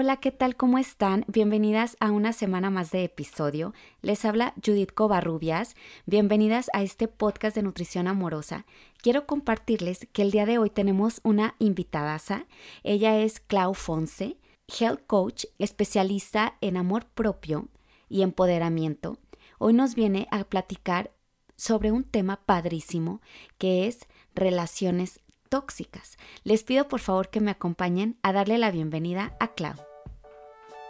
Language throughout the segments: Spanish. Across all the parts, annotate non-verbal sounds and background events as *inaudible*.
Hola, ¿qué tal? ¿Cómo están? Bienvenidas a una semana más de episodio. Les habla Judith Covarrubias. Bienvenidas a este podcast de nutrición amorosa. Quiero compartirles que el día de hoy tenemos una invitadaza. Ella es Clau Fonse, health coach, especialista en amor propio y empoderamiento. Hoy nos viene a platicar sobre un tema padrísimo que es relaciones tóxicas. Les pido por favor que me acompañen a darle la bienvenida a Clau.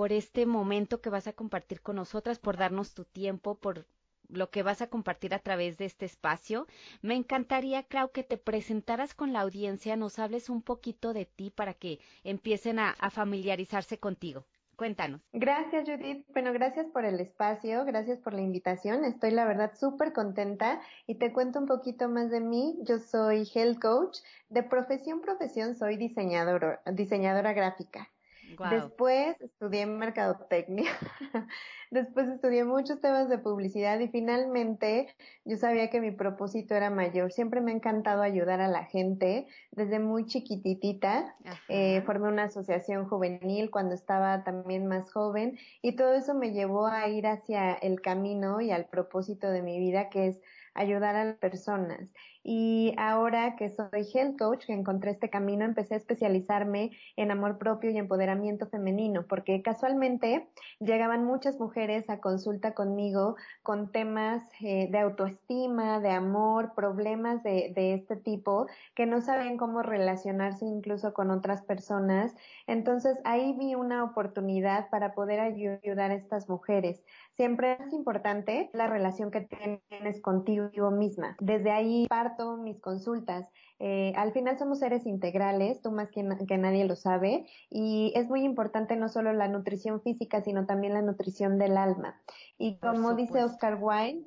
por este momento que vas a compartir con nosotras, por darnos tu tiempo, por lo que vas a compartir a través de este espacio. Me encantaría, Clau, que te presentaras con la audiencia, nos hables un poquito de ti para que empiecen a, familiarizarse contigo. Cuéntanos. Gracias, Judith. Bueno, gracias por el espacio, gracias por la invitación. Estoy, la verdad, súper contenta y te cuento un poquito más de mí. Yo soy health coach. De profesión, profesión, soy diseñadora, diseñadora gráfica. Después estudié mercadotecnia, *laughs* después estudié muchos temas de publicidad y finalmente yo sabía que mi propósito era mayor. Siempre me ha encantado ayudar a la gente desde muy chiquititita. Eh, formé una asociación juvenil cuando estaba también más joven y todo eso me llevó a ir hacia el camino y al propósito de mi vida que es ayudar a las personas. Y ahora que soy health coach, que encontré este camino, empecé a especializarme en amor propio y empoderamiento femenino, porque casualmente llegaban muchas mujeres a consulta conmigo con temas eh, de autoestima, de amor, problemas de, de este tipo, que no sabían cómo relacionarse incluso con otras personas. Entonces ahí vi una oportunidad para poder ayudar a estas mujeres. Siempre es importante la relación que tienes contigo misma. Desde ahí parto mis consultas. Eh, al final somos seres integrales, tú más que, que, nadie lo sabe, y es muy importante no solo la nutrición física, sino también la nutrición del alma. Y como dice Oscar Wilde,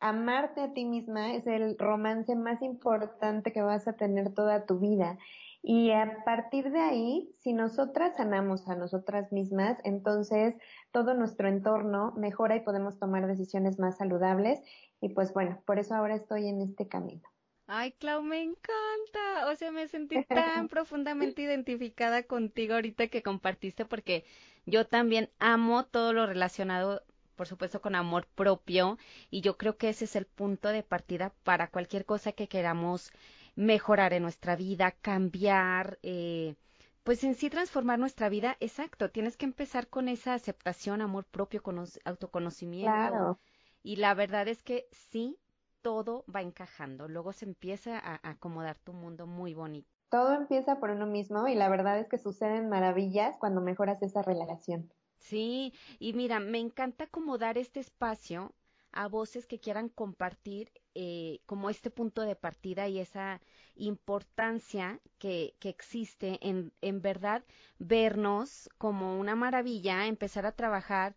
amarte a ti misma es el romance más importante que vas a tener toda tu vida. Y a partir de ahí, si nosotras sanamos a nosotras mismas, entonces todo nuestro entorno mejora y podemos tomar decisiones más saludables. Y pues bueno, por eso ahora estoy en este camino. Ay, Clau, me encanta. O sea, me sentí *laughs* tan profundamente identificada contigo ahorita que compartiste porque yo también amo todo lo relacionado, por supuesto, con amor propio y yo creo que ese es el punto de partida para cualquier cosa que queramos mejorar en nuestra vida, cambiar, eh, pues en sí transformar nuestra vida, exacto, tienes que empezar con esa aceptación, amor propio, autoconocimiento. Claro. Y la verdad es que sí, todo va encajando, luego se empieza a, acomodar tu mundo muy bonito. Todo empieza por uno mismo y la verdad es que suceden maravillas cuando mejoras esa relación. Sí, y mira, me encanta como dar este espacio a voces que quieran compartir eh, como este punto de partida y esa importancia que, que existe en, en verdad vernos como una maravilla, empezar a trabajar,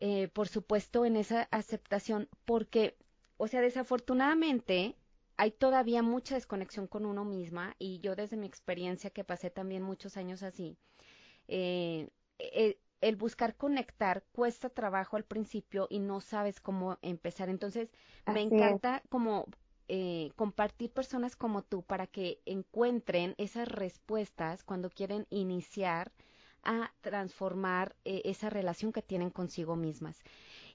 eh, por supuesto, en esa aceptación, porque, o sea, desafortunadamente hay todavía mucha desconexión con uno misma y yo desde mi experiencia que pasé también muchos años así, eh, eh el buscar conectar cuesta trabajo al principio y no sabes cómo empezar. Entonces, me encanta como eh, compartir personas como tú para que encuentren esas respuestas cuando quieren iniciar a transformar eh, esa relación que tienen consigo mismas.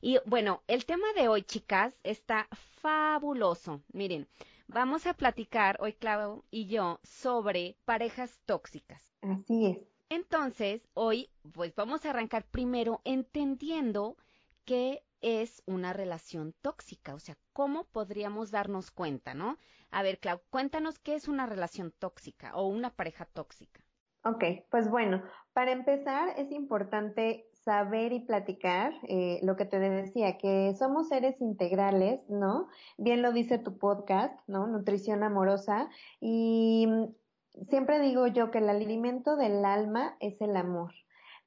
Y bueno, el tema de hoy, chicas, está fabuloso. Miren, vamos a platicar hoy, Clau y yo, sobre parejas tóxicas. Así es. Entonces, hoy, pues vamos a arrancar primero entendiendo qué es una relación tóxica, o sea, cómo podríamos darnos cuenta, ¿no? A ver, Clau, cuéntanos qué es una relación tóxica o una pareja tóxica. Ok, pues bueno, para empezar es importante saber y platicar eh, lo que te decía, que somos seres integrales, ¿no? Bien lo dice tu podcast, ¿no? Nutrición amorosa. Y siempre digo yo que el alimento del alma es el amor.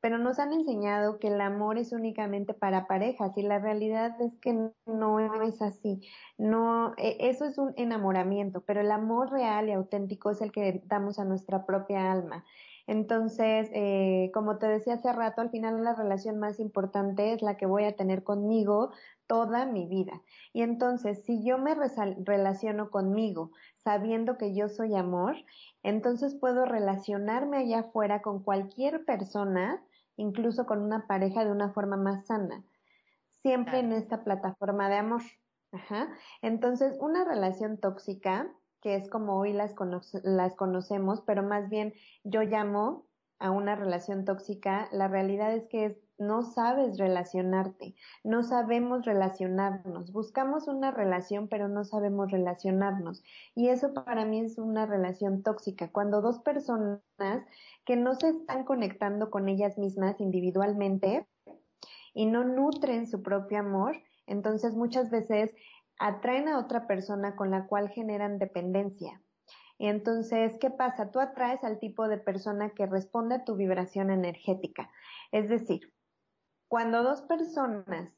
pero nos han enseñado que el amor es únicamente para parejas y la realidad es que no es así. No, e, eso es un enamoramiento, pero el amor real y auténtico es el que damos a nuestra propia alma. Entonces, eh, como te decía hace rato, al final la relación más importante es la que voy a tener conmigo toda mi vida. Y entonces, si yo me relaciono conmigo sabiendo que yo soy amor, entonces puedo relacionarme allá afuera con cualquier persona, incluso con una pareja de una forma más sana, siempre en esta plataforma de amor. Ajá. Entonces, una relación tóxica que es como hoy las, las conocemos, pero más bien yo llamo a una relación tóxica, la realidad es que no sabes relacionarte, no sabemos relacionarnos, buscamos una relación pero no sabemos relacionarnos. Y eso para mí es una relación tóxica, cuando dos personas que no se están conectando con ellas mismas individualmente y no nutren su propio amor, entonces muchas veces atraen a otra persona con la cual generan dependencia. Entonces, ¿qué pasa? Tú atraes al tipo de persona que responde a tu vibración energética. Es decir, cuando dos personas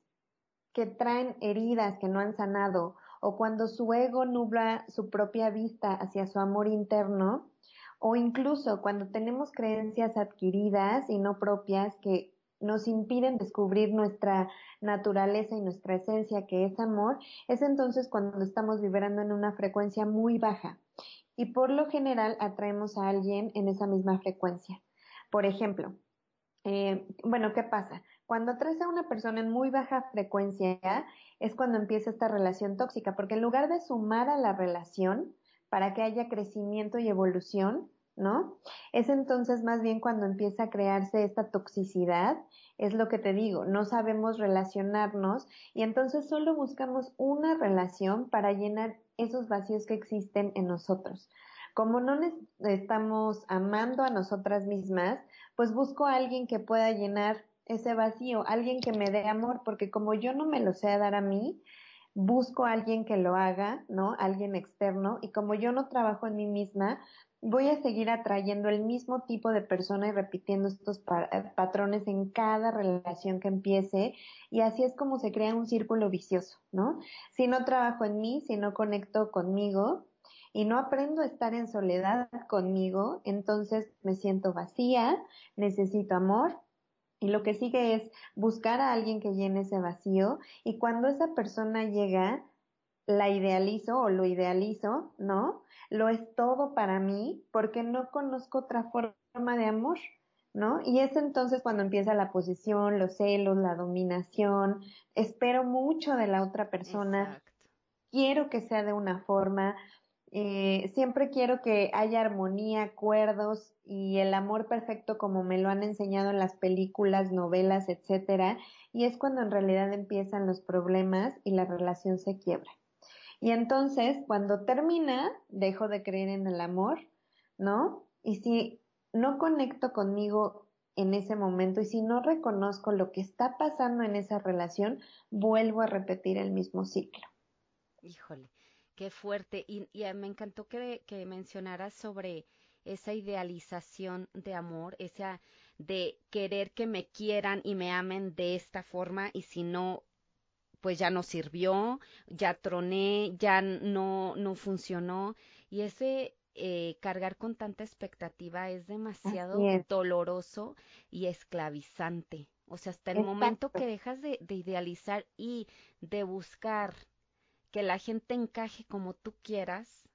que traen heridas que no han sanado o cuando su ego nubla su propia vista hacia su amor interno, o incluso cuando tenemos creencias adquiridas y no propias que nos impiden descubrir nuestra naturaleza y nuestra esencia, que es amor, es entonces cuando estamos vibrando en una frecuencia muy baja. Y por lo general atraemos a alguien en esa misma frecuencia. Por ejemplo, eh, bueno, ¿qué pasa? Cuando atraes a una persona en muy baja frecuencia es cuando empieza esta relación tóxica, porque en lugar de sumar a la relación para que haya crecimiento y evolución, ¿no? Es entonces más bien cuando empieza a crearse esta toxicidad, es lo que te digo, no sabemos relacionarnos y entonces solo buscamos una relación para llenar esos vacíos que existen en nosotros. Como no estamos amando a nosotras mismas, pues busco a alguien que pueda llenar ese vacío, alguien que me dé amor, porque como yo no me lo sé dar a mí, busco a alguien que lo haga, ¿no? Alguien externo, y como yo no trabajo en mí misma, voy a seguir atrayendo el mismo tipo de persona y repitiendo estos eh, patrones en cada relación que empiece y así es como se crea un círculo vicioso, ¿no? Si no trabajo en mí, si no conecto conmigo y no aprendo a estar en soledad conmigo, entonces me siento vacía, necesito amor y lo que sigue es buscar a alguien que llene ese vacío y cuando esa persona llega, la idealizo o lo idealizo, ¿no? Lo es todo para mí porque no conozco otra forma de amor, ¿no? Y es entonces cuando empieza la posición, los celos, la dominación, espero mucho de la otra persona, quiero que sea de una forma, eh, siempre quiero que haya armonía, acuerdos y el amor perfecto como me lo han enseñado en las películas, novelas, etcétera, y es cuando en realidad empiezan los problemas y la relación se quiebra. Y entonces, cuando termina, dejo de creer en el amor, ¿no? Y si no conecto conmigo en ese momento y si no reconozco lo que está pasando en esa relación, vuelvo a repetir el mismo ciclo. Híjole, qué fuerte. Y, me encantó que, que mencionaras sobre esa idealización de amor, esa de querer que me quieran y me amen de esta forma y si no pues ya no sirvió, ya troné, ya no, no funcionó. Y ese eh, cargar con tanta expectativa es demasiado doloroso y esclavizante. O sea, hasta el momento que dejas de, de, idealizar y de buscar que la gente encaje como tú quieras,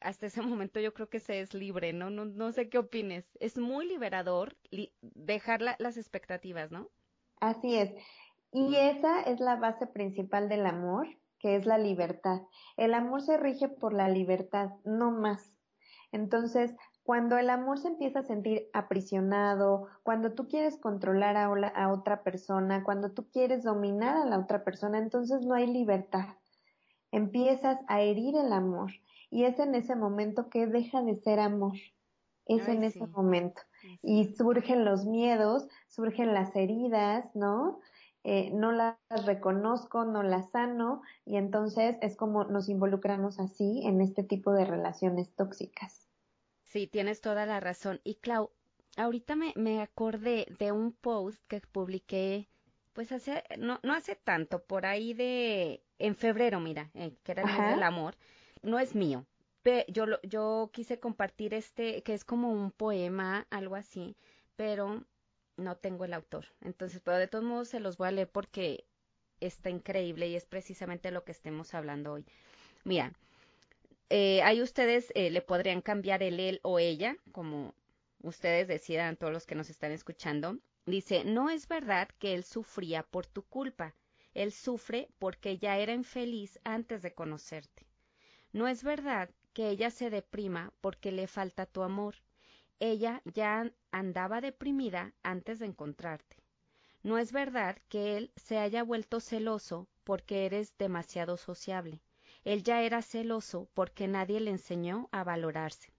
hasta ese *laughs* momento yo creo que se es libre, ¿no? No, no sé qué opines. Es muy liberador dejar las expectativas, ¿no? Así es. Y esa es la base principal del amor, que es la libertad. El amor se rige por la libertad, no más. Entonces, cuando el amor se empieza a sentir aprisionado, cuando tú quieres controlar a, a, otra persona, cuando tú quieres dominar a la otra persona, entonces no hay libertad. Empiezas a herir el amor y es en ese momento que deja de ser amor. Es en ese momento. Y surgen los miedos, surgen las heridas, ¿no? Eh, no las reconozco, no las sano y entonces es como nos involucramos así en este tipo de relaciones tóxicas. Sí, tienes toda la razón. Y Clau, ahorita me, me acordé de un post que publiqué, pues hace, no, no hace tanto, por ahí de, en febrero, mira, eh, que era el mes del amor, no es mío. yo, yo quise compartir este, que es como un poema, algo así, pero no tengo el autor. Entonces, pero de todos modos se los voy a leer porque está increíble y es precisamente lo que estemos hablando hoy. Mira, eh, ahí ustedes eh, le podrían cambiar el él o ella, como ustedes decidan, todos los que nos están escuchando. Dice, no es verdad que él sufría por tu culpa. Él sufre porque ya era infeliz antes de conocerte. No es verdad que ella se deprima porque le falta tu amor. Ella ya andaba deprimida antes de encontrarte. No es verdad que él se haya vuelto celoso porque eres demasiado sociable. Él ya era celoso porque nadie le enseñó a valorarse.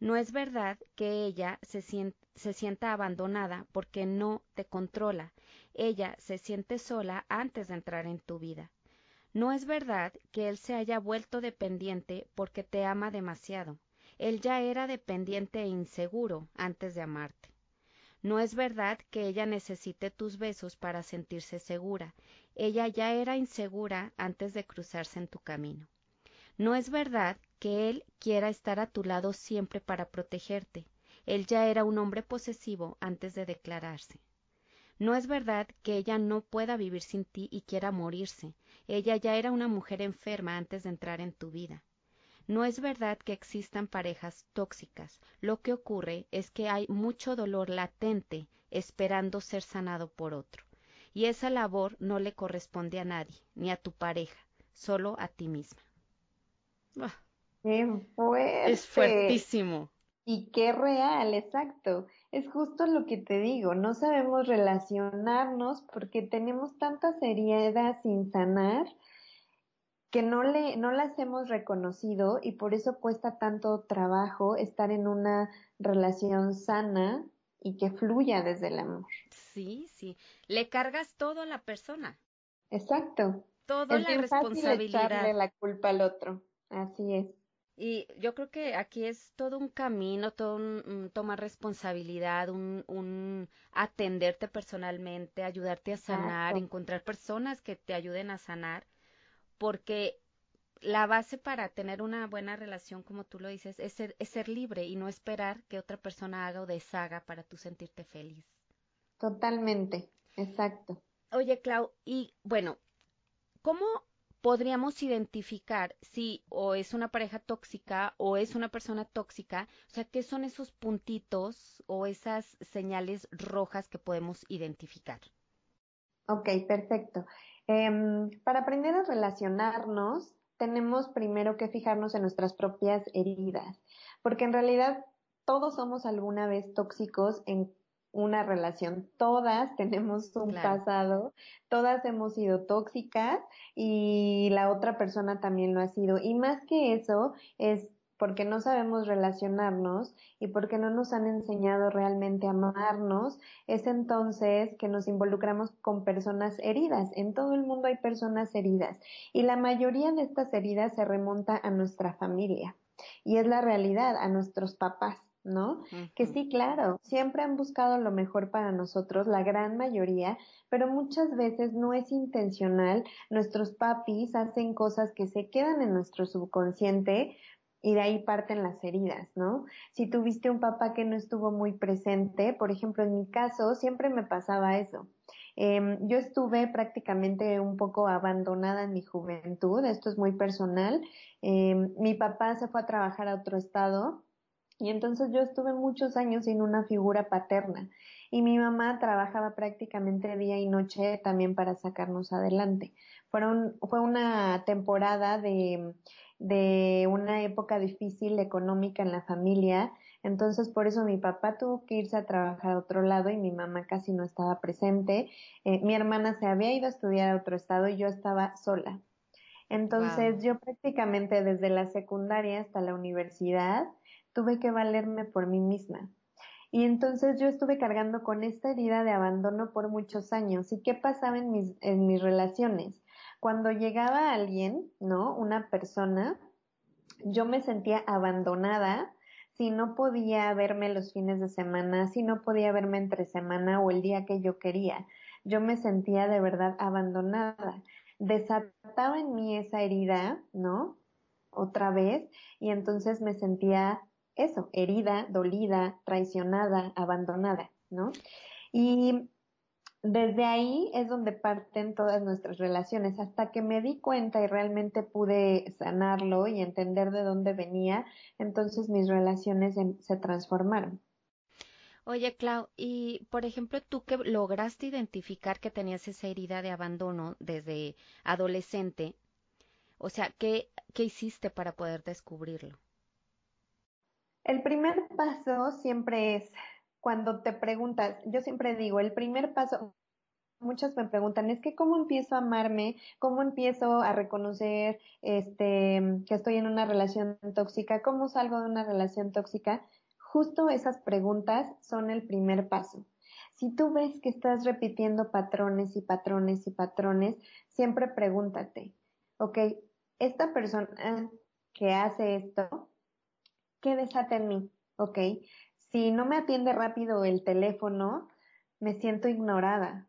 No es verdad que ella se, sienta abandonada porque no te controla. Ella se siente sola antes de entrar en tu vida. No es verdad que él se haya vuelto dependiente porque te ama demasiado. Él ya era dependiente e inseguro antes de amarte. No es verdad que ella necesite tus besos para sentirse segura. Ella ya era insegura antes de cruzarse en tu camino. No es verdad que él quiera estar a tu lado siempre para protegerte. Él ya era un hombre posesivo antes de declararse. No es verdad que ella no pueda vivir sin ti y quiera morirse. Ella ya era una mujer enferma antes de entrar en tu vida. No es verdad que existan parejas tóxicas. Lo que ocurre es que hay mucho dolor latente esperando ser sanado por otro. Y esa labor no le corresponde a nadie, ni a tu pareja, solo a ti misma. ¡Qué fuerte! Es fuertísimo. Y qué real, exacto. Es justo lo que te digo, no sabemos relacionarnos porque tenemos tantas heridas sin sanar que no, le, no las hemos reconocido y por eso cuesta tanto trabajo estar en una relación sana y que fluya desde el amor. Sí, sí. Le cargas todo a la persona. Exacto. Toda la responsabilidad. echarle la culpa al otro. Así es. Y yo creo que aquí es todo un camino, todo un, tomar responsabilidad, un, un, atenderte personalmente, ayudarte a sanar, encontrar personas que te ayuden a sanar porque la base para tener una buena relación, como tú lo dices, es ser, es ser libre y no esperar que otra persona haga o deshaga para tú sentirte feliz. Totalmente, exacto. Oye, Clau, y bueno, ¿cómo podríamos identificar si o es una pareja tóxica o es una persona tóxica? O sea, ¿qué son esos puntitos o esas señales rojas que podemos identificar? Ok, perfecto. Em, para aprender a relacionarnos, tenemos primero que fijarnos en nuestras propias heridas, porque en realidad todos somos alguna vez tóxicos en una relación. Todas *laughs* tenemos un pasado, todas hemos sido tóxicas y la otra persona también lo ha sido. Y más que eso, es porque no sabemos relacionarnos y porque no nos han enseñado realmente a amarnos, es entonces que nos involucramos con personas heridas. En todo el mundo hay personas heridas y la mayoría de estas heridas se remonta a nuestra familia y es la realidad, a nuestros papás. ¿no? Que sí, claro, siempre han buscado lo mejor para nosotros, la gran mayoría, pero muchas veces no es intencional. Nuestros papis hacen cosas que se quedan en nuestro subconsciente y de ahí parten las heridas, ¿no? Si tuviste un papá que no estuvo muy presente, por ejemplo, en mi caso, siempre me pasaba eso. Eh, yo estuve prácticamente un poco abandonada en mi juventud, esto es muy personal. Eh, mi papá se fue a trabajar a otro estado y entonces yo estuve muchos años sin una figura paterna y mi mamá trabajaba prácticamente día y noche también para sacarnos adelante. Fueron, fue una temporada de de una época difícil económica en la familia, entonces por eso mi papá tuvo que irse a trabajar a otro lado y mi mamá casi no estaba presente. Eh, mi hermana se había ido a estudiar a otro estado y yo estaba sola. Entonces yo prácticamente desde la secundaria hasta la universidad tuve que valerme por mí misma. Y entonces yo estuve cargando con esta herida de abandono por muchos años. ¿Y qué pasaba en mis, en mis relaciones? Cuando llegaba alguien, ¿no? Una persona, yo me sentía abandonada, si no podía verme los fines de semana, si no podía verme entre semana o el día que yo quería. Yo me sentía de verdad abandonada. Desataba en mí esa herida, ¿no? Otra vez, y entonces me sentía eso, herida, dolida, traicionada, abandonada, ¿no? Y desde ahí es donde parten todas nuestras relaciones, hasta que me di cuenta y realmente pude sanarlo y entender de dónde venía, entonces mis relaciones se transformaron. Oye, Clau, y por ejemplo, tú que lograste identificar que tenías esa herida de abandono desde adolescente, o sea, ¿qué, qué hiciste para poder descubrirlo? El primer paso siempre es cuando te preguntas, yo siempre digo, el primer paso, muchas me preguntan, es que cómo empiezo a amarme, cómo empiezo a reconocer este que estoy en una relación tóxica, cómo salgo de una relación tóxica. Justo esas preguntas son el primer paso. Si tú ves que estás repitiendo patrones y patrones y patrones, siempre pregúntate, ok, esta persona que hace esto, ¿qué desata en mí? Ok, si no me atiende rápido el teléfono, me siento ignorada.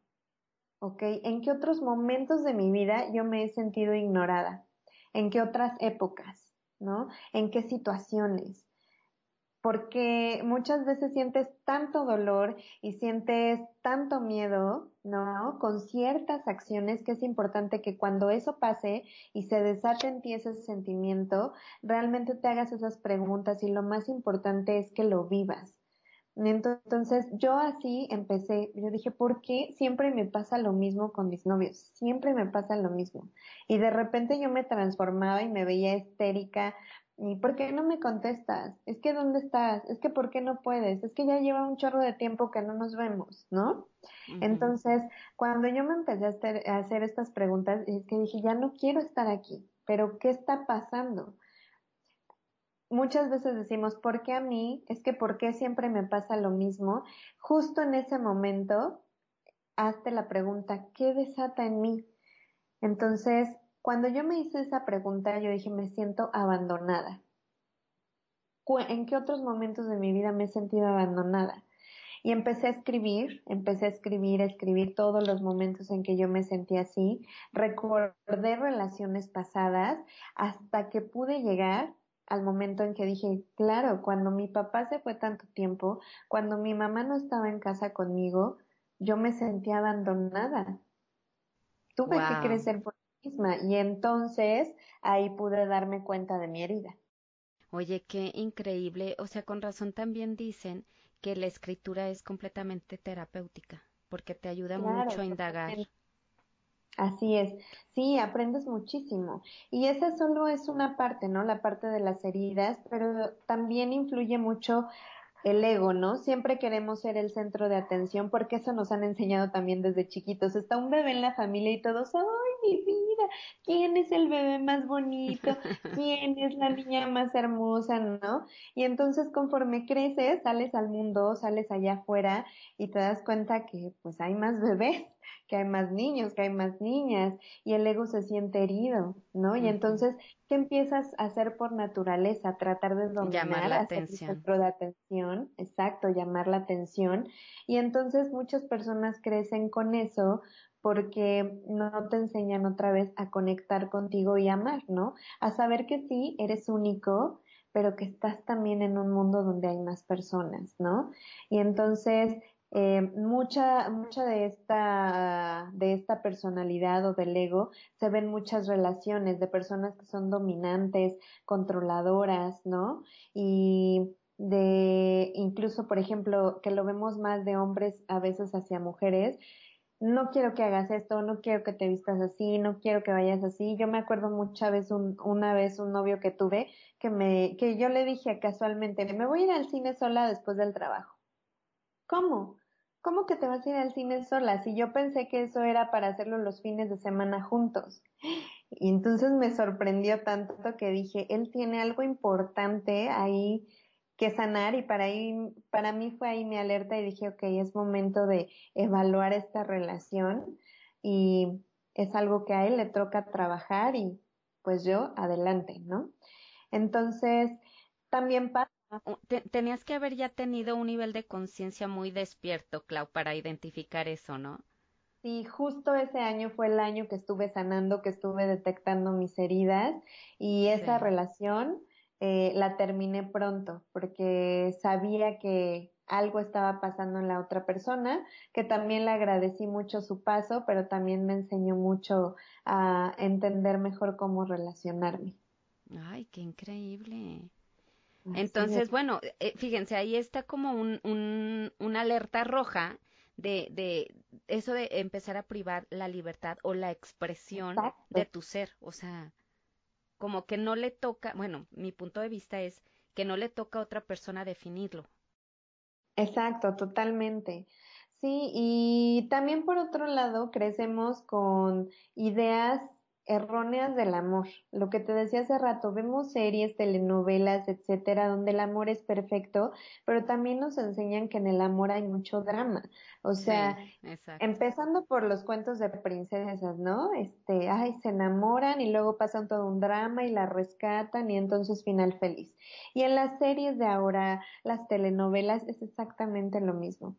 ¿Ok? ¿En qué otros momentos de mi vida yo me he sentido ignorada? ¿En qué otras épocas? ¿No? ¿En qué situaciones? Porque muchas veces sientes tanto dolor y sientes tanto miedo, ¿no? Con ciertas acciones que es importante que cuando eso pase y se desate en ti ese sentimiento, realmente te hagas esas preguntas y lo más importante es que lo vivas. Entonces yo así empecé, yo dije, ¿por qué siempre me pasa lo mismo con mis novios? Siempre me pasa lo mismo. Y de repente yo me transformaba y me veía histérica ¿Y por qué no me contestas? Es que ¿dónde estás? Es que ¿por qué no puedes? Es que ya lleva un chorro de tiempo que no nos vemos, ¿no? Entonces, cuando yo me empecé a hacer, estas preguntas, es que dije, ya no quiero estar aquí, pero ¿qué está pasando? Muchas veces decimos, ¿por qué a mí? Es que ¿por qué siempre me pasa lo mismo? Justo en ese momento, hazte la pregunta, ¿qué desata en mí? Entonces, cuando yo me hice esa pregunta, yo dije, me siento abandonada. ¿En qué otros momentos de mi vida me he sentido abandonada? Y empecé a escribir, empecé a escribir, a escribir todos los momentos en que yo me sentí así. Recordé relaciones pasadas hasta que pude llegar al momento en que dije, claro, cuando mi papá se fue tanto tiempo, cuando mi mamá no estaba en casa conmigo, yo me sentía abandonada. Tuve que crecer por y entonces ahí pude darme cuenta de mi herida. Oye, qué increíble. O sea, con razón también dicen que la escritura es completamente terapéutica, porque te ayuda mucho a indagar. Así es, sí, aprendes muchísimo. Y esa solo es una parte, ¿no? La parte de las heridas, pero también influye mucho el ego, ¿no? Siempre queremos ser el centro de atención porque eso nos han enseñado también desde chiquitos. Está un bebé en la familia y todos, ¡ay, mi vida! ¿Quién es el bebé más bonito? ¿Quién es la niña más hermosa? ¿No? Y entonces conforme creces, sales al mundo, sales allá afuera y te das cuenta que pues hay más bebés que hay más niños, que hay más niñas y el ego se siente herido, ¿no? Y entonces, ¿qué empiezas a hacer por naturaleza? Tratar de dominar, llamar la atención. centro de atención, exacto, llamar la atención. Y entonces muchas personas crecen con eso porque no te enseñan otra vez a conectar contigo y amar, ¿no? A saber que sí, eres único, pero que estás también en un mundo donde hay más personas, ¿no? Y entonces eh, mucha, mucha de esta, de esta personalidad o del ego se ven muchas relaciones de personas que son dominantes, controladoras, ¿no? Y de, incluso, por ejemplo, que lo vemos más de hombres a veces hacia mujeres, no quiero que hagas esto, no quiero que te vistas así, no quiero que vayas así. Yo me acuerdo muchas veces un, una vez un novio que tuve que me, que yo le dije casualmente, me voy a ir al cine sola después del trabajo. ¿Cómo? ¿Cómo que te vas a ir al cine sola? Si yo pensé que eso era para hacerlo los fines de semana juntos. Y entonces me sorprendió tanto que dije, él tiene algo importante ahí que sanar y para para mí fue ahí mi alerta y dije, ok, es momento de evaluar esta relación y es algo que a él le toca trabajar y pues yo adelante, ¿no? Entonces, también pasa tenías que haber ya tenido un nivel de conciencia muy despierto, Clau, para identificar eso, ¿no? Sí, justo ese año fue el año que estuve sanando, que estuve detectando mis heridas y esa relación eh, la terminé pronto porque sabía que algo estaba pasando en la otra persona, que también le agradecí mucho su paso, pero también me enseñó mucho a entender mejor cómo relacionarme. Ay, qué increíble. Entonces, bueno, eh, fíjense, ahí está como un, un, una alerta roja de, de eso de empezar a privar la libertad o la expresión de tu ser. O sea, como que no le toca, bueno, mi punto de vista es que no le toca a otra persona definirlo. Exacto, totalmente. Sí, y también por otro lado crecemos con ideas erróneas del amor. Lo que te decía hace rato, vemos series, telenovelas, etcétera, donde el amor es perfecto, pero también nos enseñan que en el amor hay mucho drama. O sea, empezando por los cuentos de princesas, ¿no? Este, ay, se enamoran y luego pasan todo un drama y la rescatan y entonces final feliz. Y en las series de ahora, las telenovelas, es exactamente lo mismo.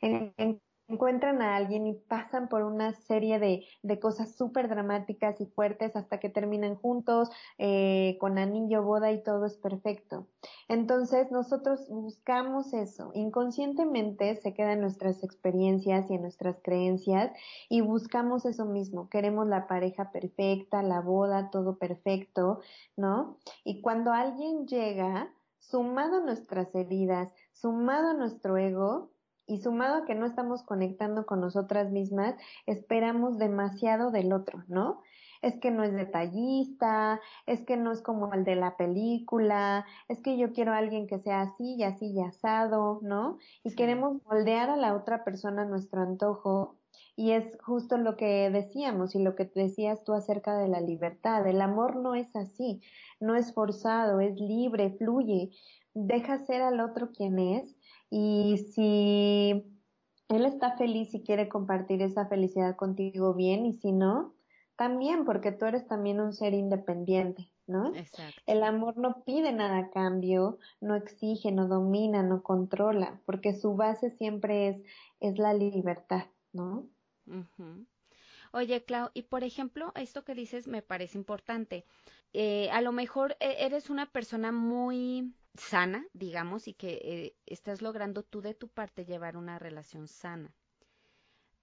En, en encuentran a alguien y pasan por una serie de, de cosas súper dramáticas y fuertes hasta que terminan juntos, eh, con anillo, boda y todo es perfecto. Entonces nosotros buscamos eso, inconscientemente se quedan nuestras experiencias y en nuestras creencias y buscamos eso mismo, queremos la pareja perfecta, la boda, todo perfecto, ¿no? Y cuando alguien llega, sumado a nuestras heridas, sumado a nuestro ego, y sumado a que no estamos conectando con nosotras mismas, esperamos demasiado del otro, ¿no? Es que no es detallista, es que no es como el de la película, es que yo quiero a alguien que sea así y así y asado, ¿no? Y queremos moldear a la otra persona a nuestro antojo y es justo lo que decíamos y lo que decías tú acerca de la libertad. El amor no es así, no es forzado, es libre, fluye. Deja ser al otro quien es y si él está feliz y quiere compartir esa felicidad contigo bien, y si no, también, porque tú eres también un ser independiente, ¿no? Exacto. El amor no pide nada a cambio, no exige, no domina, no controla, porque su base siempre es, es la libertad, ¿no? Oye, Clau, y por ejemplo, esto que dices me parece importante. Eh, a lo mejor eh, eres una persona muy sana, digamos, y que eh, estás logrando tú de tu parte llevar una relación sana.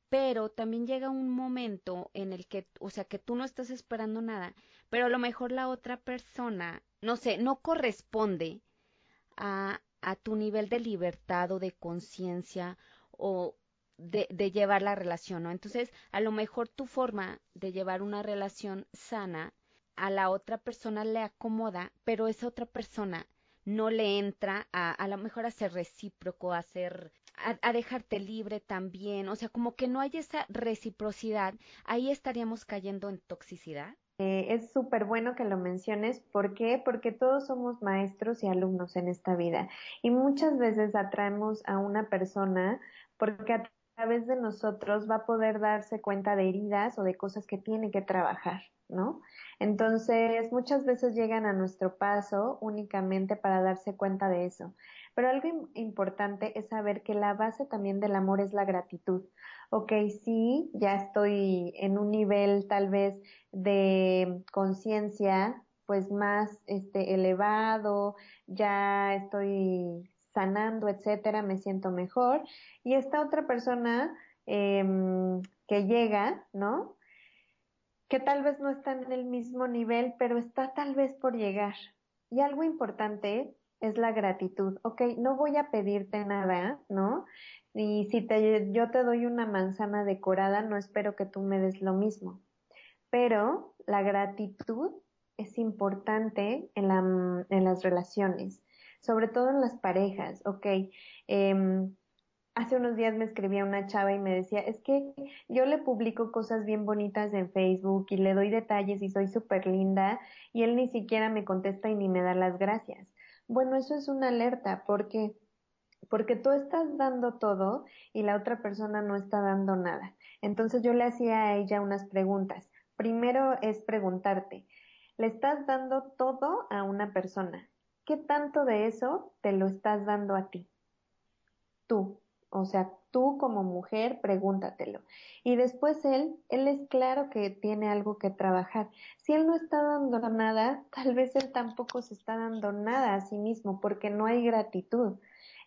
Pero también llega un momento en el que, o sea, que tú no estás esperando nada, pero a lo mejor la otra persona, no sé, no corresponde a, a tu nivel de libertad o de conciencia o de, de, llevar la relación, ¿no? Entonces, a lo mejor tu forma de llevar una relación sana a la otra persona le acomoda, pero esa otra persona no le entra a, a lo mejor a ser recíproco, a ser, a, dejarte libre también, o sea, como que no hay esa reciprocidad, ahí estaríamos cayendo en toxicidad. Eh, es súper bueno que lo menciones. ¿Por qué? Porque todos somos maestros y alumnos en esta vida. Y muchas veces atraemos a una persona porque a través de nosotros va a poder darse cuenta de heridas o de cosas que tiene que trabajar, ¿no? Entonces, muchas veces llegan a nuestro paso únicamente para darse cuenta de eso. Pero algo importante es saber que la base también del amor es la gratitud. Ok, sí, ya estoy en un nivel tal vez de conciencia pues más este elevado, ya estoy sanando, etcétera, me siento mejor. Y esta otra persona eh, que llega, ¿no? que tal vez no está en el mismo nivel, pero está tal vez por llegar. Y algo importante es la gratitud. Ok, no voy a pedirte nada, ¿no? Y si te, yo te doy una manzana decorada, no espero que tú me des lo mismo. Pero la gratitud es importante en, la, en las relaciones, sobre todo en las parejas. Ok, eh, hace unos días me escribía una chava y me decía, es que yo le publico cosas bien bonitas en Facebook y le doy detalles y soy súper linda y él ni siquiera me contesta y ni me da las gracias. Bueno, eso es una alerta porque porque tú estás dando todo y la otra persona no está dando nada. Entonces yo le hacía a ella unas preguntas. Primero es preguntarte, ¿le estás dando todo a una persona? ¿Qué tanto de eso te lo estás dando a ti? Tú, o sea, tú como mujer, pregúntatelo. Y después él, él es claro que tiene algo que trabajar. Si él no está dando nada, *laughs* tal vez él tampoco se está dando nada a sí mismo porque no hay gratitud.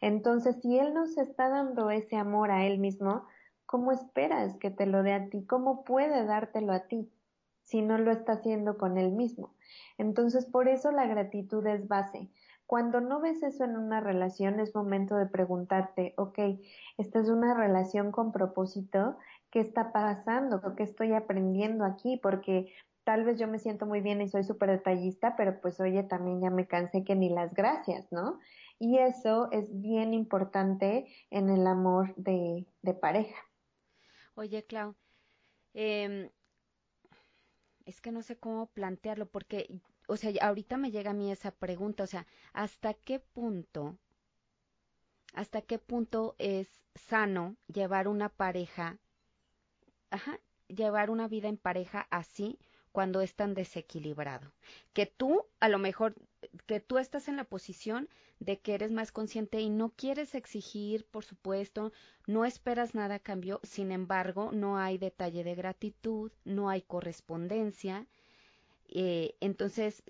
Entonces, si él no se está dando ese amor a él mismo, ¿cómo esperas que te lo dé a ti? ¿Cómo puede dártelo a ti si no lo está haciendo con él mismo? Entonces, por eso la gratitud es base. Cuando no ves eso en una relación, es momento de preguntarte, ok, esta es una relación con propósito, ¿qué está pasando? ¿Qué estoy aprendiendo aquí? Porque tal vez yo me siento muy bien y soy súper detallista, pero pues oye, también ya me cansé que ni las gracias, ¿no? Y eso es bien importante en el amor de, de pareja. Oye, Clau, eh, es que no sé cómo plantearlo, porque o sea, ahorita me llega a mí esa pregunta, o sea, ¿hasta qué punto, hasta qué punto es sano llevar una pareja, ajá, llevar una vida en pareja así cuando es tan desequilibrado? Que tú, a lo mejor, que tú estás en la posición de que eres más consciente y no quieres exigir, por supuesto, no esperas nada a cambio, sin embargo, no hay detalle de gratitud, no hay correspondencia, eh, entonces,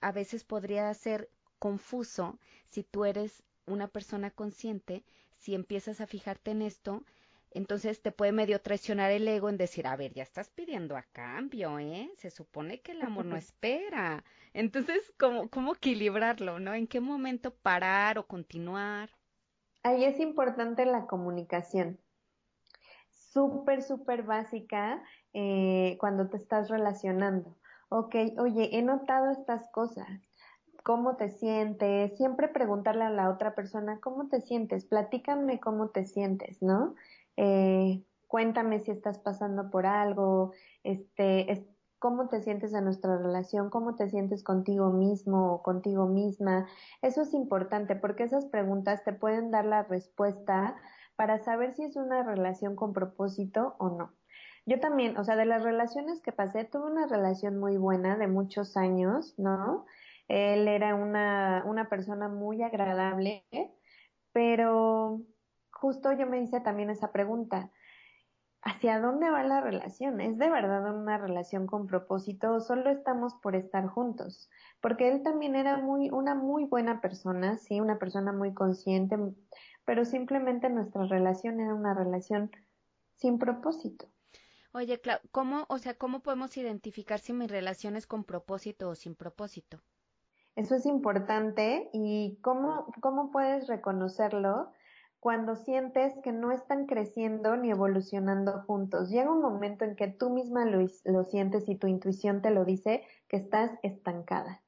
a veces podría ser confuso si tú eres una persona consciente, si empiezas a fijarte en esto, entonces te puede medio traicionar el ego en decir, a ver, ya estás pidiendo a cambio, ¿eh? Se supone que el amor no *laughs* espera. Entonces, ¿cómo, cómo equilibrarlo, no? ¿En qué momento parar o continuar? Ahí es importante la comunicación. Súper, súper básica eh, cuando te estás relacionando ok, oye, he notado estas cosas. ¿Cómo te sientes? Siempre preguntarle a la otra persona, ¿cómo te sientes? Platícame cómo te sientes, ¿no? Eh, cuéntame si estás pasando por algo, este, cómo te sientes en nuestra relación, cómo te sientes contigo mismo o contigo misma. Eso es importante porque esas preguntas te pueden dar la respuesta para saber si es una relación con propósito o no. Yo también, o sea, de las relaciones que pasé, tuve una relación muy buena de muchos años, ¿no? Él era una, una persona muy agradable, pero justo yo me hice también esa pregunta. ¿Hacia dónde va la relación? ¿Es de verdad una relación con propósito o solo estamos por estar juntos? Porque él también era muy, una muy buena persona, sí, una persona muy consciente, pero simplemente nuestra relación era una relación sin propósito. Oye, Clau, ¿cómo, o sea, cómo podemos identificar si mi relación es con propósito o sin propósito? Eso es importante y cómo, cómo puedes reconocerlo cuando sientes que no están creciendo ni evolucionando juntos. Llega un momento en que tú misma lo, lo sientes y tu intuición te lo dice que estás estancada.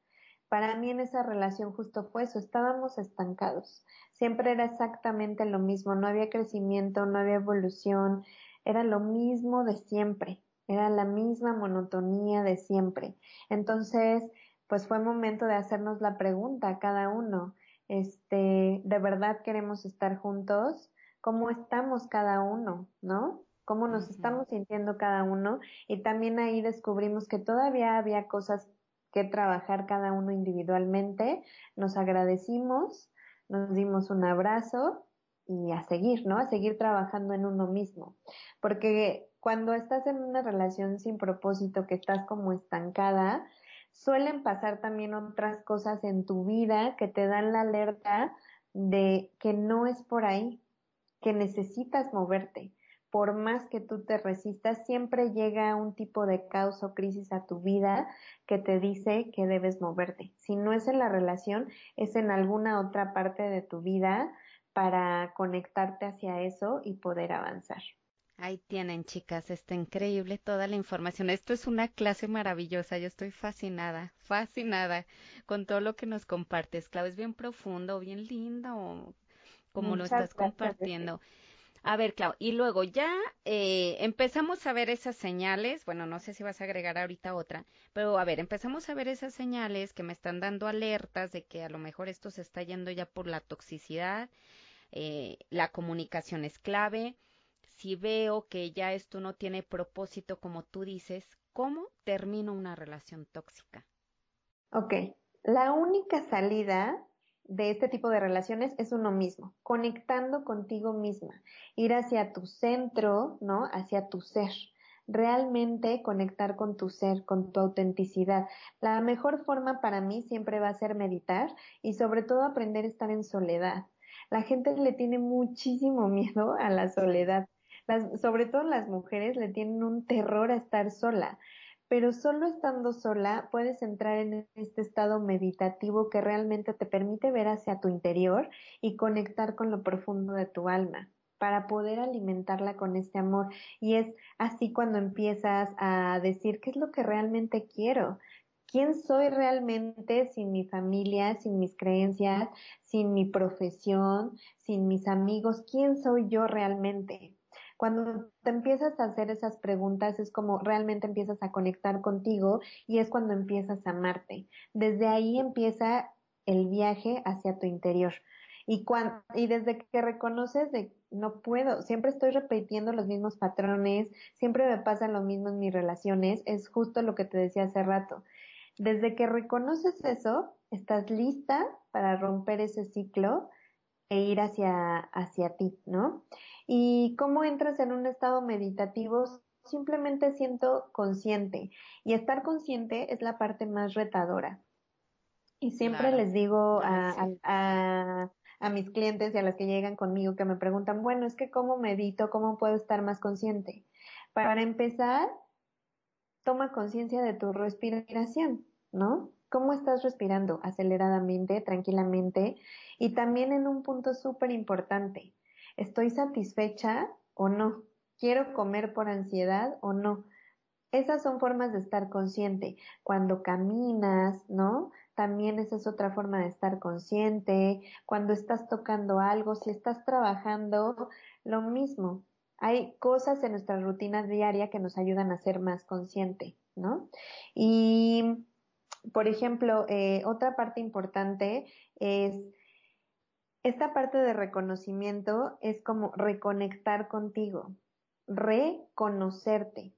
Para mí en esa relación justo fue eso, estábamos estancados. Siempre era exactamente lo mismo, no había crecimiento, no había evolución, era lo mismo de siempre, era la misma monotonía de siempre. Entonces, pues fue momento de hacernos la pregunta a cada uno, este, ¿de verdad queremos estar juntos? ¿Cómo estamos cada uno? ¿No? ¿Cómo nos estamos sintiendo cada uno? Y también ahí descubrimos que todavía había cosas que trabajar cada uno individualmente. Nos agradecimos, nos dimos un abrazo y a seguir, ¿no? A seguir trabajando en uno mismo. Porque cuando estás en una relación sin propósito, que estás como estancada, suelen pasar también otras cosas en tu vida que te dan la alerta de que no es por ahí, que necesitas moverte. Por más que tú te resistas, siempre llega un tipo de caos o crisis a tu vida que te dice que debes moverte. Si no es en la relación, es en alguna otra parte de tu vida para conectarte hacia eso y poder avanzar. Ahí tienen, chicas, está increíble toda la información. Esto es una clase maravillosa. Yo estoy fascinada, fascinada con todo lo que nos compartes. Clau, es bien profundo, bien lindo, como lo estás compartiendo. A ver, Clau, y luego ya eh, empezamos a ver esas señales. Bueno, no sé si vas a agregar ahorita otra, pero a ver, empezamos a ver esas señales que me están dando alertas de que a lo mejor esto se está yendo ya por la toxicidad eh, la comunicación es clave. Si veo que ya esto no tiene propósito como tú dices, ¿cómo termino una relación tóxica? Ok, la única salida de este tipo de relaciones es uno mismo, conectando contigo misma, ir hacia tu centro, ¿no? Hacia tu ser realmente conectar con tu ser, con tu autenticidad. La mejor forma para mí siempre va a ser meditar y sobre todo aprender a estar en soledad. La gente le tiene muchísimo miedo a la soledad. Las, sobre todo las mujeres le tienen un terror a estar sola pero solo estando sola puedes entrar en este estado meditativo que realmente te permite ver hacia tu interior y conectar con lo profundo de tu alma para poder alimentarla con este amor. Y es así cuando empiezas a decir qué es lo que realmente quiero, quién soy realmente sin mi familia, sin mis creencias, sin mi profesión, sin mis amigos, quién soy yo realmente. Cuando te empiezas a hacer esas preguntas es como realmente empiezas a conectar contigo y es cuando empiezas a amarte. Desde ahí empieza el viaje hacia tu interior. Y, cuando, y desde que reconoces de no puedo, siempre estoy repitiendo los mismos patrones, siempre me pasa lo mismo en mis relaciones, es justo lo que te decía hace rato. Desde que reconoces eso, estás lista para romper ese ciclo e ir hacia, hacia ti, ¿no? Y cómo entras en un estado meditativo, simplemente siento consciente. Y estar consciente es la parte más retadora. Y siempre les digo a, a mis clientes y a las que llegan conmigo que me preguntan, bueno, es que cómo medito, cómo puedo estar más consciente. Para empezar, toma conciencia de tu respiración, ¿no? ¿Cómo estás respirando? Aceleradamente, tranquilamente. Y también en un punto súper importante, ¿estoy satisfecha o no? ¿Quiero comer por ansiedad o no? Esas son formas de estar consciente. Cuando caminas, ¿no? también esa es otra forma de estar consciente. Cuando estás tocando algo, si estás trabajando, lo mismo. Hay cosas en nuestra rutina diaria que nos ayudan a ser más consciente, ¿no? Y, por ejemplo, eh, otra parte importante es esta parte de reconocimiento es como reconectar contigo, reconocerte.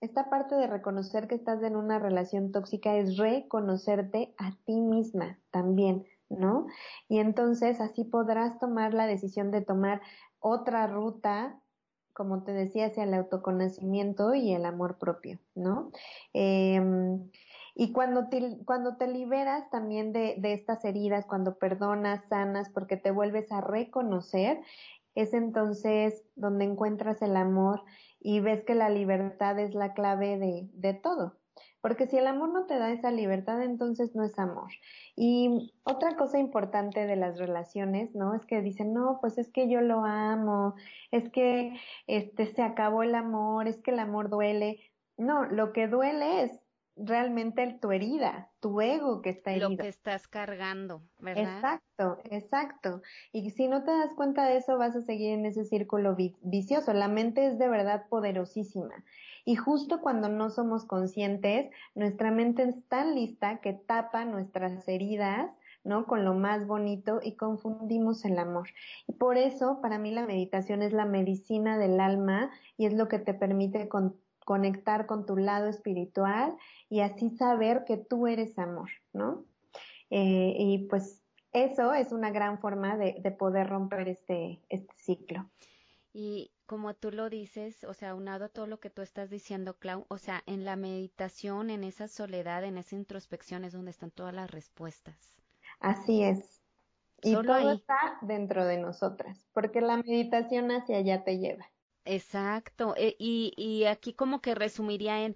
Esta parte de reconocer que estás en una relación tóxica es reconocerte a ti misma también, ¿no? Y entonces así podrás tomar la decisión de tomar otra ruta, como te decía, hacia el autoconocimiento y el amor propio, ¿no? Em, y cuando te, cuando te liberas también de, de estas heridas, cuando perdonas, sanas, porque te vuelves a reconocer, es entonces donde encuentras el amor y ves que la libertad es la clave de, de todo. Porque si el amor no te da esa libertad, entonces no es amor. Y otra cosa importante de las relaciones, ¿no? Es que dicen, no, pues es que yo lo amo, es que este se acabó el amor, es que el amor duele. No, lo que duele es realmente tu herida, tu ego que está herido. Lo que estás cargando, ¿verdad? Exacto, exacto. Y si no te das cuenta de eso, vas a seguir en ese círculo vicioso. La mente es de verdad poderosísima. Y justo cuando no somos conscientes, nuestra mente es tan lista que tapa nuestras heridas, ¿no? Con lo más bonito y confundimos el amor. Y por eso, para mí, la meditación es la medicina del alma y es lo que te permite con conectar con tu lado espiritual y así saber que tú eres amor, ¿no? Eh, y pues eso es una gran forma de, poder romper este, este ciclo. Y como tú lo dices, o sea, unado a todo lo que tú estás diciendo, Clau, o sea, en la meditación, en esa soledad, en esa introspección es donde están todas las respuestas. Así es. Y todo está dentro de nosotras, porque la meditación hacia allá te lleva. Exacto. E, y, y aquí como que resumiría en,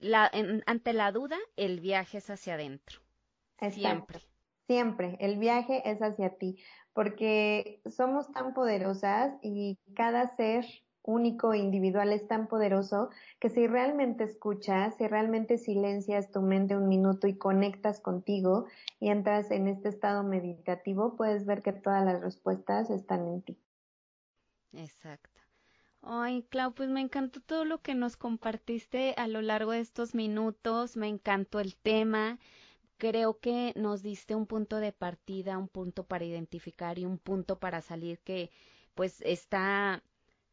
la, ante la duda, el viaje es hacia adentro. Siempre. Siempre. El viaje es hacia ti. Porque somos tan poderosas y cada ser único e individual es tan poderoso que si realmente escuchas, si realmente silencias tu mente un minuto y conectas contigo y entras en este estado meditativo, puedes ver que todas las respuestas están en ti. Exacto. Ay, Clau, pues me encantó todo lo que nos compartiste a lo largo de estos minutos, me encantó el tema. Creo que nos diste un punto de partida, un punto para identificar y un punto para salir que pues está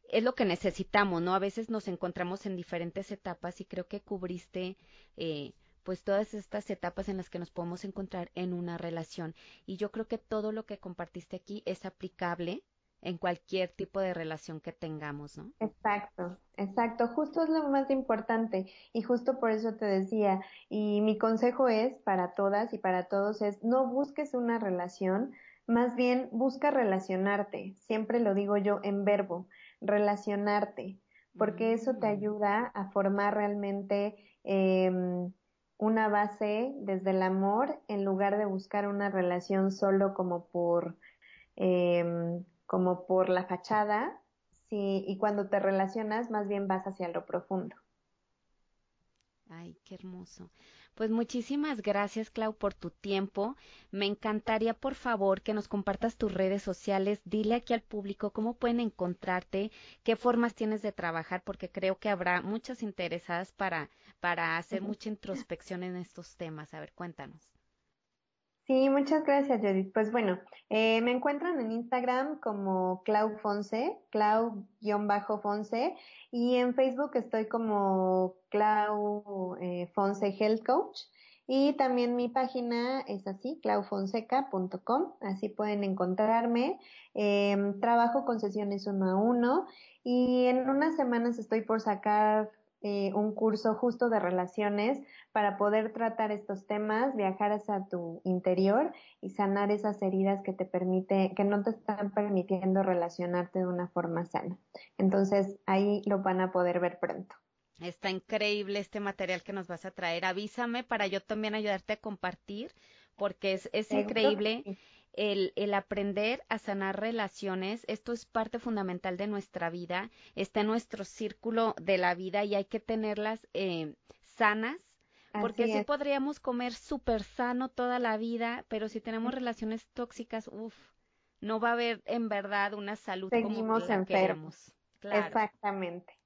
es lo que necesitamos, ¿no? A veces nos encontramos en diferentes etapas y creo que cubriste eh, pues todas estas etapas en las que nos podemos encontrar en una relación. Y yo creo que todo lo que compartiste aquí es aplicable en cualquier tipo de relación que tengamos, ¿no? Exacto, exacto, justo es lo más importante y justo por eso te decía, y mi consejo es para todas y para todos es no busques una relación, más bien busca relacionarte, siempre lo digo yo en verbo, relacionarte, porque eso te mm. ayuda a formar realmente em, una base desde el amor en lugar de buscar una relación solo como por eh, como por la fachada, sí, y cuando te relacionas más bien vas hacia lo profundo. Ay, qué hermoso. Pues muchísimas gracias, Clau, por tu tiempo. Me encantaría, por favor, que nos compartas tus redes sociales. Dile aquí al público cómo pueden encontrarte, qué formas tienes de trabajar, porque creo que habrá muchas interesadas para, para hacer mucha introspección en estos temas. A ver, cuéntanos. Sí, muchas gracias, Judith. Pues bueno, eh, me encuentran en Instagram como Clau Fonse, Clau-Fonse, y en Facebook estoy como Clau eh, Health Coach. Y también mi página es así, claufonseca.com, así pueden encontrarme. Em, trabajo con sesiones uno a uno y en unas semanas estoy por sacar eh, un curso justo de relaciones para poder tratar estos temas, viajar hacia tu interior y sanar esas heridas que te permite, que no te están permitiendo relacionarte de una forma sana. Entonces ahí lo van a poder ver pronto. Está increíble este material que nos vas a traer. Avísame para yo también ayudarte a compartir, porque es, es increíble el, el, aprender a sanar relaciones, esto es parte fundamental de nuestra vida, está en nuestro círculo de la vida y hay que tenerlas eh, sanas, porque así, podríamos comer súper sano toda la vida, pero si tenemos relaciones tóxicas, uff, no va a haber en verdad una salud como la queremos. Exactamente.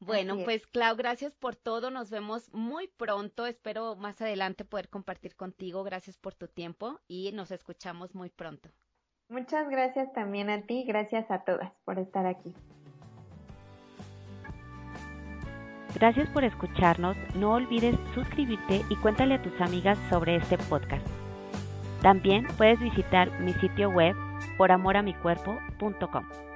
Bueno, pues Clau, gracias por todo. Nos vemos muy pronto. Espero más adelante poder compartir contigo. Gracias por tu tiempo y nos escuchamos muy pronto. Muchas gracias también a ti. Gracias a todas por estar aquí. Gracias por escucharnos. No olvides suscribirte y cuéntale a tus amigas sobre este podcast. También puedes visitar mi sitio web poramoramicuerpo.com.